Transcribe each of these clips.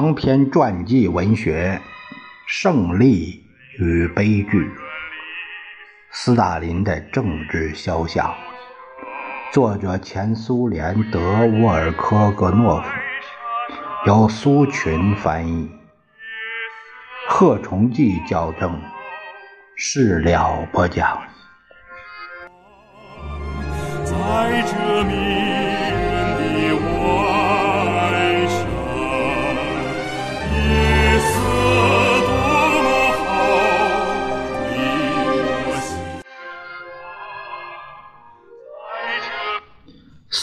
长篇传记文学《胜利与悲剧》，斯大林的政治肖像，作者前苏联德沃尔科格诺夫，由苏群翻译，贺崇济校正，事了播讲。在这迷。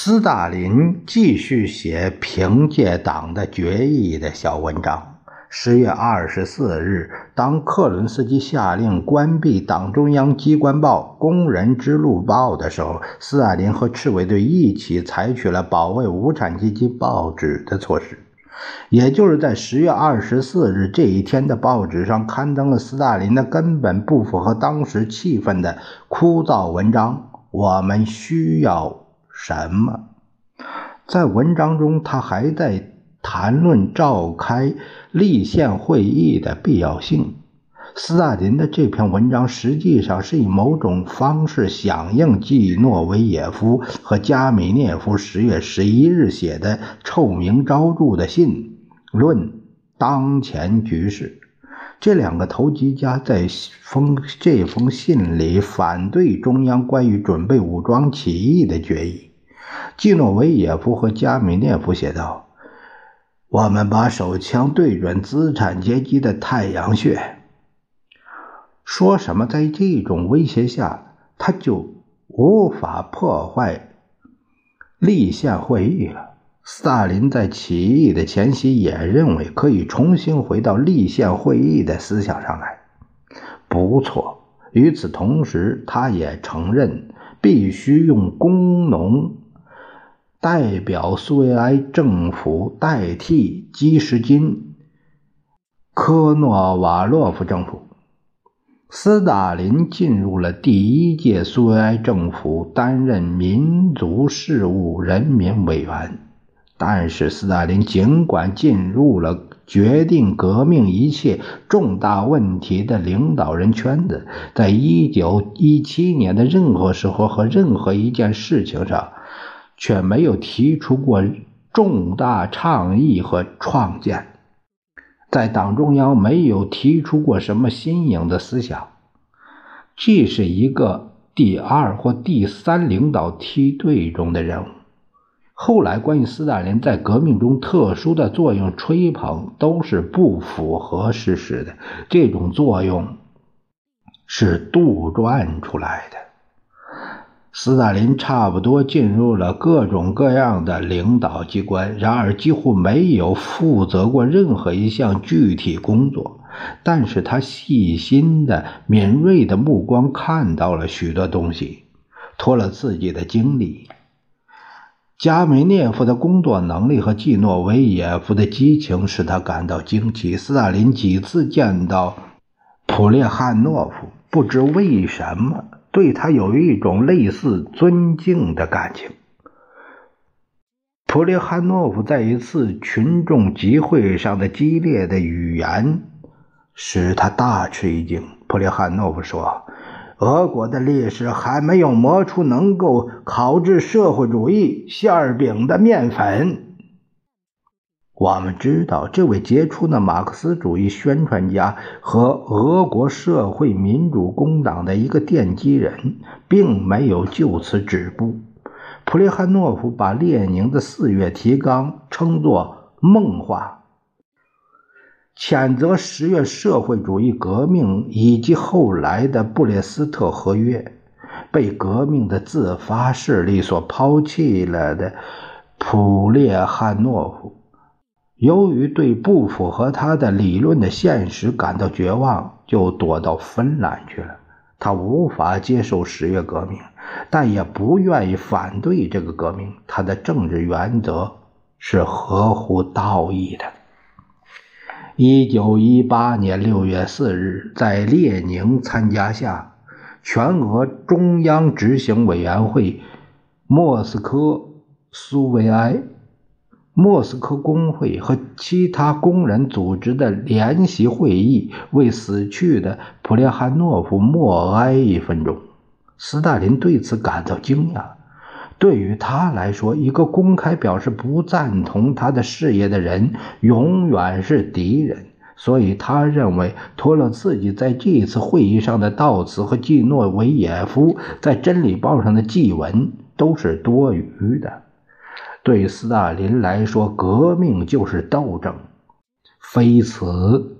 斯大林继续写凭借党的决议的小文章。十月二十四日，当克伦斯基下令关闭党中央机关报《工人之路报》的时候，斯大林和赤卫队一起采取了保卫无产阶级报纸的措施。也就是在十月二十四日这一天的报纸上刊登了斯大林的根本不符合当时气氛的枯燥文章。我们需要。什么？在文章中，他还在谈论召开立宪会议的必要性。斯大林的这篇文章实际上是以某种方式响应季诺维也夫和加米涅夫十月十一日写的臭名昭著的信，论当前局势。这两个投机家在封这封信里反对中央关于准备武装起义的决议。季诺维也夫和加米涅夫写道：“我们把手枪对准资产阶级的太阳穴，说什么在这种威胁下，他就无法破坏立宪会议了。”斯大林在起义的前夕也认为可以重新回到立宪会议的思想上来。不错，与此同时，他也承认必须用工农。代表苏维埃政府代替基什金科诺瓦洛夫政府，斯大林进入了第一届苏维埃政府，担任民族事务人民委员。但是，斯大林尽管进入了决定革命一切重大问题的领导人圈子，在一九一七年的任何时候和任何一件事情上。却没有提出过重大倡议和创建，在党中央没有提出过什么新颖的思想。这是一个第二或第三领导梯队中的人物。后来关于斯大林在革命中特殊的作用吹捧都是不符合事实的，这种作用是杜撰出来的。斯大林差不多进入了各种各样的领导机关，然而几乎没有负责过任何一项具体工作。但是他细心的、敏锐的目光看到了许多东西。托了自己的精力，加梅涅夫的工作能力和季诺维也夫的激情使他感到惊奇。斯大林几次见到普列汉诺夫，不知为什么。对他有一种类似尊敬的感情。普列汉诺夫在一次群众集会上的激烈的语言使他大吃一惊。普列汉诺夫说：“俄国的历史还没有磨出能够烤制社会主义馅饼的面粉。”我们知道，这位杰出的马克思主义宣传家和俄国社会民主工党的一个奠基人，并没有就此止步。普列汉诺夫把列宁的四月提纲称作梦话，谴责十月社会主义革命以及后来的布列斯特合约，被革命的自发势力所抛弃了的普列汉诺夫。由于对不符合他的理论的现实感到绝望，就躲到芬兰去了。他无法接受十月革命，但也不愿意反对这个革命。他的政治原则是合乎道义的。一九一八年六月四日，在列宁参加下，全俄中央执行委员会莫斯科苏维埃。莫斯科工会和其他工人组织的联席会议为死去的普列汉诺夫默哀一分钟。斯大林对此感到惊讶。对于他来说，一个公开表示不赞同他的事业的人永远是敌人。所以，他认为托洛茨基在这次会议上的悼词和季诺维也夫在《真理报》上的祭文都是多余的。对斯大林来说，革命就是斗争，非此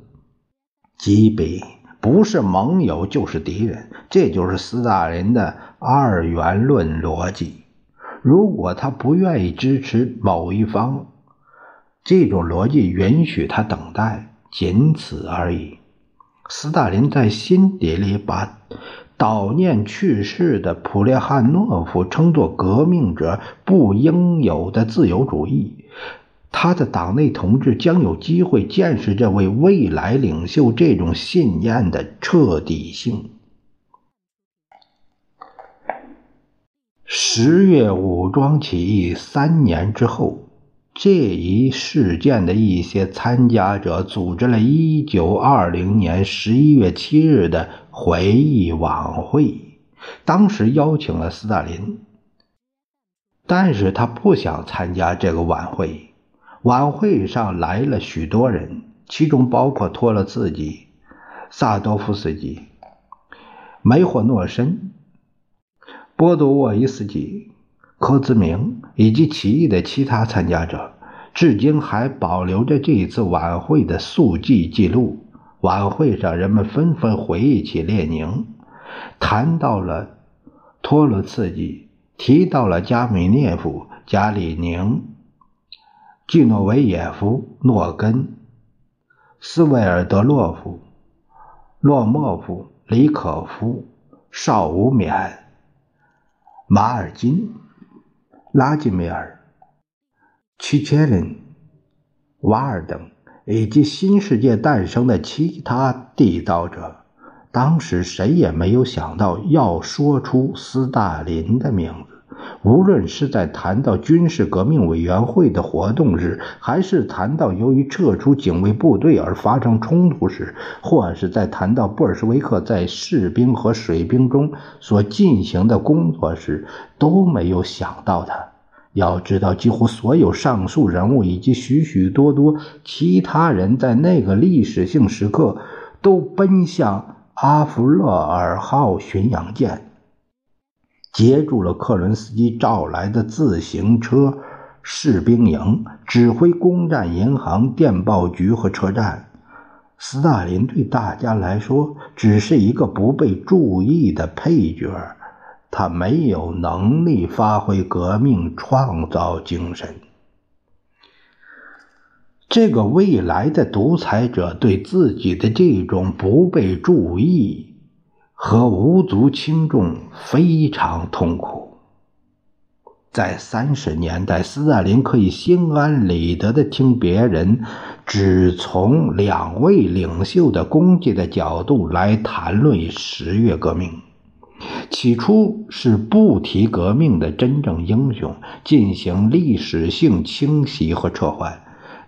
即彼，不是盟友就是敌人。这就是斯大林的二元论逻辑。如果他不愿意支持某一方，这种逻辑允许他等待，仅此而已。斯大林在心底里把悼念去世的普列汉诺夫称作革命者不应有的自由主义。他的党内同志将有机会见识这位未来领袖这种信念的彻底性。十月武装起义三年之后，这一事件的一些参加者组织了1920年11月7日的回忆晚会，当时邀请了斯大林，但是他不想参加这个晚会。晚会上来了许多人，其中包括托洛茨基、萨多夫斯基、梅霍诺申。波多沃伊斯基、柯兹明以及起义的其他参加者，至今还保留着这一次晚会的速记记录。晚会上，人们纷纷回忆起列宁，谈到了托洛茨基，提到了加米涅夫、加里宁、季诺维也夫、诺根、斯维尔德洛夫、洛莫夫、李可夫、邵无冕。马尔金、拉吉梅尔、齐切林、瓦尔等以及新世界诞生的其他缔造者，当时谁也没有想到要说出斯大林的名字。无论是在谈到军事革命委员会的活动时，还是谈到由于撤出警卫部队而发生冲突时，或是在谈到布尔什维克在士兵和水兵中所进行的工作时，都没有想到他。要知道，几乎所有上述人物以及许许多多其他人在那个历史性时刻都奔向阿弗勒尔号巡洋舰。截住了克伦斯基召来的自行车士兵营，指挥攻占银行、电报局和车站。斯大林对大家来说只是一个不被注意的配角，他没有能力发挥革命创造精神。这个未来的独裁者对自己的这种不被注意。和无足轻重非常痛苦。在三十年代，斯大林可以心安理得地听别人只从两位领袖的功绩的角度来谈论十月革命。起初是不提革命的真正英雄，进行历史性清洗和撤换。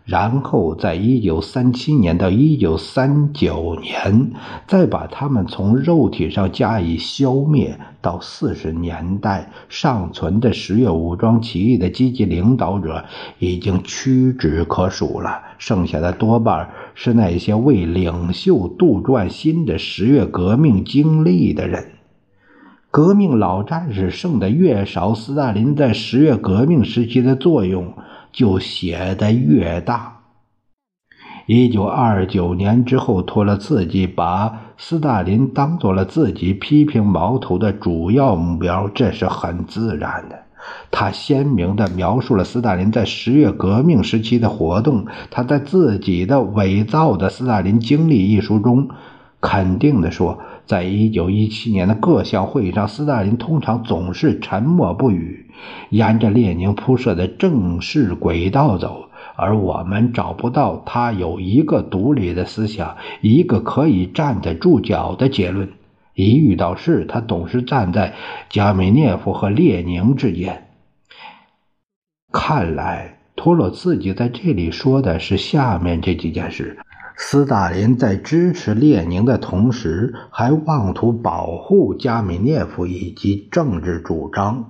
然后，在一九三七年到一九三九年，再把他们从肉体上加以消灭。到四十年代，尚存的十月武装起义的积极领导者已经屈指可数了，剩下的多半是那些为领袖杜撰新的十月革命经历的人。革命老战士剩的越少，斯大林在十月革命时期的作用。就写得越大。一九二九年之后，托洛茨基把斯大林当做了自己批评矛头的主要目标，这是很自然的。他鲜明地描述了斯大林在十月革命时期的活动。他在自己的伪造的《斯大林经历》一书中，肯定地说。在一九一七年的各项会议上，斯大林通常总是沉默不语，沿着列宁铺设的正式轨道走，而我们找不到他有一个独立的思想，一个可以站得住脚的结论。一遇到事，他总是站在加米涅夫和列宁之间。看来。托洛茨基在这里说的是下面这几件事：斯大林在支持列宁的同时，还妄图保护加米涅夫以及政治主张，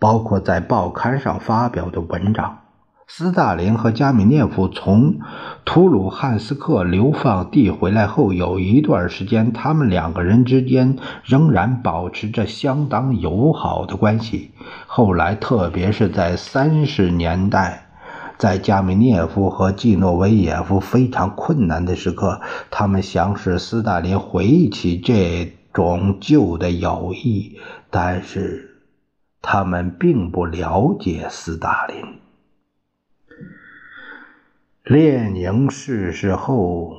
包括在报刊上发表的文章。斯大林和加米涅夫从图鲁汉斯克流放地回来后，有一段时间，他们两个人之间仍然保持着相当友好的关系。后来，特别是在三十年代，在加米涅夫和季诺维也夫非常困难的时刻，他们想使斯大林回忆起这种旧的友谊，但是他们并不了解斯大林。列宁逝世后，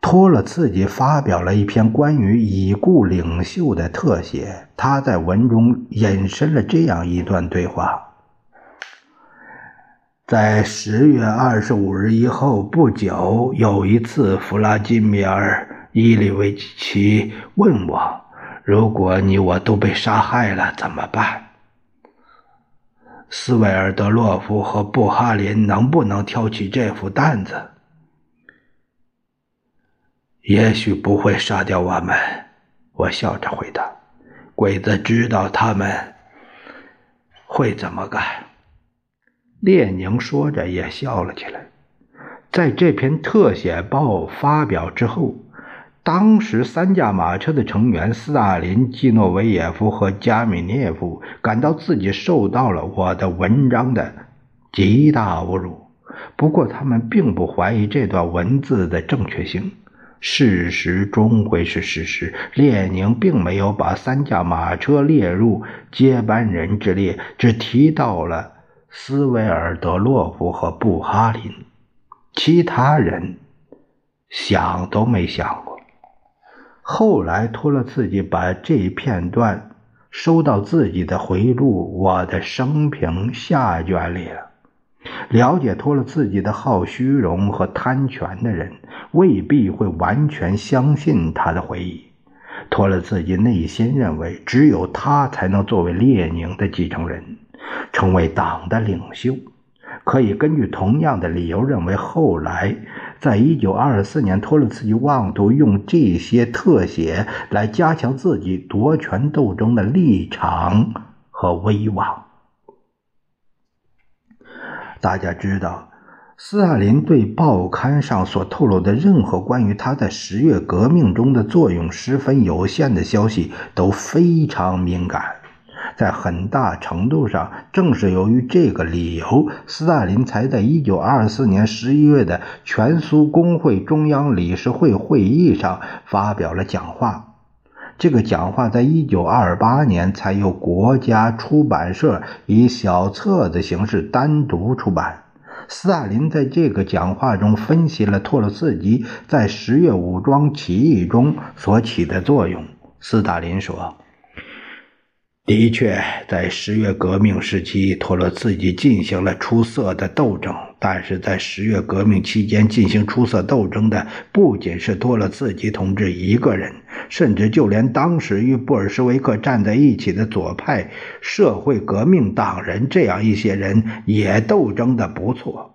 托洛茨基发表了一篇关于已故领袖的特写。他在文中引申了这样一段对话：在十月二十五日以后不久，有一次，弗拉基米尔·伊里维奇问我：“如果你我都被杀害了，怎么办？”斯维尔德洛夫和布哈林能不能挑起这副担子？也许不会杀掉我们，我笑着回答。鬼子知道他们会怎么干。列宁说着也笑了起来。在这篇特写报发表之后。当时三驾马车的成员斯大林、基诺维也夫和加米涅夫感到自己受到了我的文章的极大侮辱。不过，他们并不怀疑这段文字的正确性。事实终归是事实，列宁并没有把三驾马车列入接班人之列，只提到了斯维尔德洛夫和布哈林，其他人想都没想过。后来，托洛茨基把这一片段收到自己的回忆录《我的生平》下卷里了。了解托洛茨基的好虚荣和贪权的人，未必会完全相信他的回忆。托洛茨基内心认为，只有他才能作为列宁的继承人，成为党的领袖。可以根据同样的理由认为，后来。在一九二四年，托洛茨基妄图用这些特写来加强自己夺权斗争的立场和威望。大家知道，斯大林对报刊上所透露的任何关于他在十月革命中的作用十分有限的消息都非常敏感。在很大程度上，正是由于这个理由，斯大林才在1924年11月的全苏工会中央理事会会议上发表了讲话。这个讲话在1928年才由国家出版社以小册子形式单独出版。斯大林在这个讲话中分析了托洛茨基在十月武装起义中所起的作用。斯大林说。的确，在十月革命时期，托洛茨基进行了出色的斗争。但是在十月革命期间进行出色斗争的，不仅是托洛茨基同志一个人，甚至就连当时与布尔什维克站在一起的左派社会革命党人这样一些人也斗争的不错。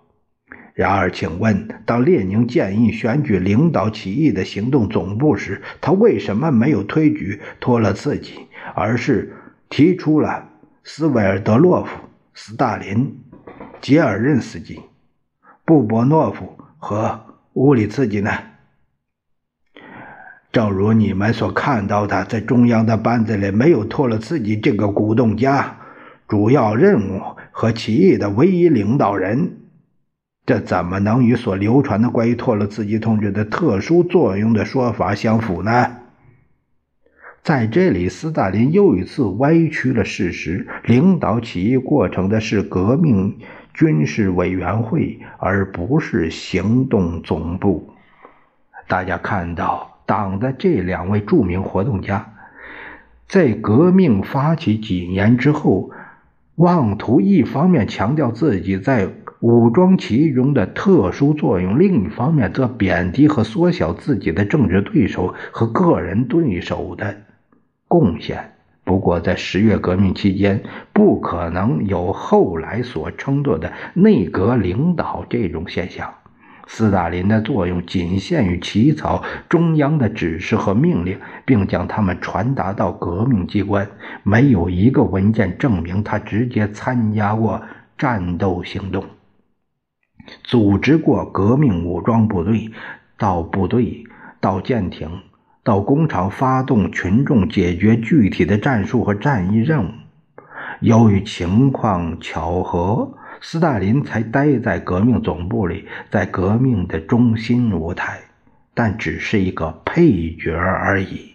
然而，请问，当列宁建议选举领导起义的行动总部时，他为什么没有推举托洛茨基，而是？提出了斯维尔德洛夫、斯大林、杰尔任斯基、布波诺夫和乌里茨基呢？正如你们所看到的，在中央的班子里没有托洛茨基这个鼓动家、主要任务和起义的唯一领导人，这怎么能与所流传的关于托洛茨基同志的特殊作用的说法相符呢？在这里，斯大林又一次歪曲了事实。领导起义过程的是革命军事委员会，而不是行动总部。大家看到，党的这两位著名活动家，在革命发起几年之后，妄图一方面强调自己在武装起义中的特殊作用，另一方面则贬低和缩小自己的政治对手和个人对手的。贡献不过，在十月革命期间，不可能有后来所称作的内阁领导这种现象。斯大林的作用仅限于起草中央的指示和命令，并将它们传达到革命机关。没有一个文件证明他直接参加过战斗行动，组织过革命武装部队，到部队，到舰艇。到工厂发动群众解决具体的战术和战役任务。由于情况巧合，斯大林才待在革命总部里，在革命的中心舞台，但只是一个配角而已。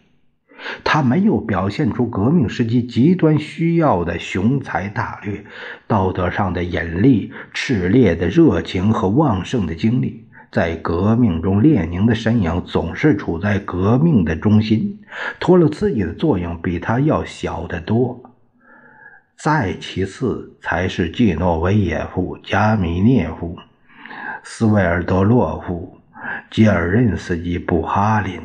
他没有表现出革命时期极端需要的雄才大略、道德上的引力、炽烈的热情和旺盛的精力。在革命中，列宁的身影总是处在革命的中心，托洛茨基的作用比他要小得多。再其次才是季诺维耶夫、加米涅夫、斯维尔德洛夫、吉尔任斯基、布哈林，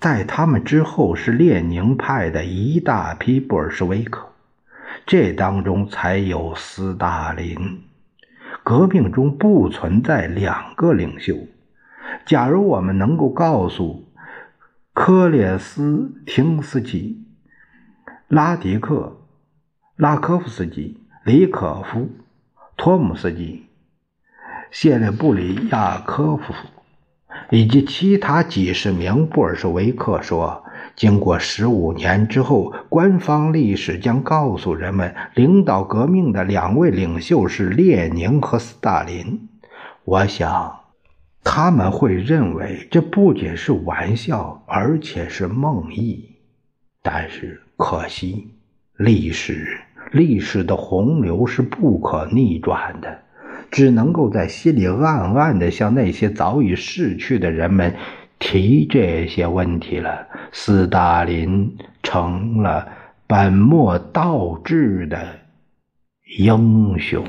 在他们之后是列宁派的一大批布尔什维克，这当中才有斯大林。革命中不存在两个领袖。假如我们能够告诉科列斯廷斯基、拉迪克、拉科夫斯基、李可夫、托姆斯基、谢列布里亚科夫以及其他几十名布尔什维克说。经过十五年之后，官方历史将告诉人们，领导革命的两位领袖是列宁和斯大林。我想，他们会认为这不仅是玩笑，而且是梦呓。但是可惜，历史历史的洪流是不可逆转的，只能够在心里暗暗地向那些早已逝去的人们。提这些问题了，斯大林成了本末倒置的英雄。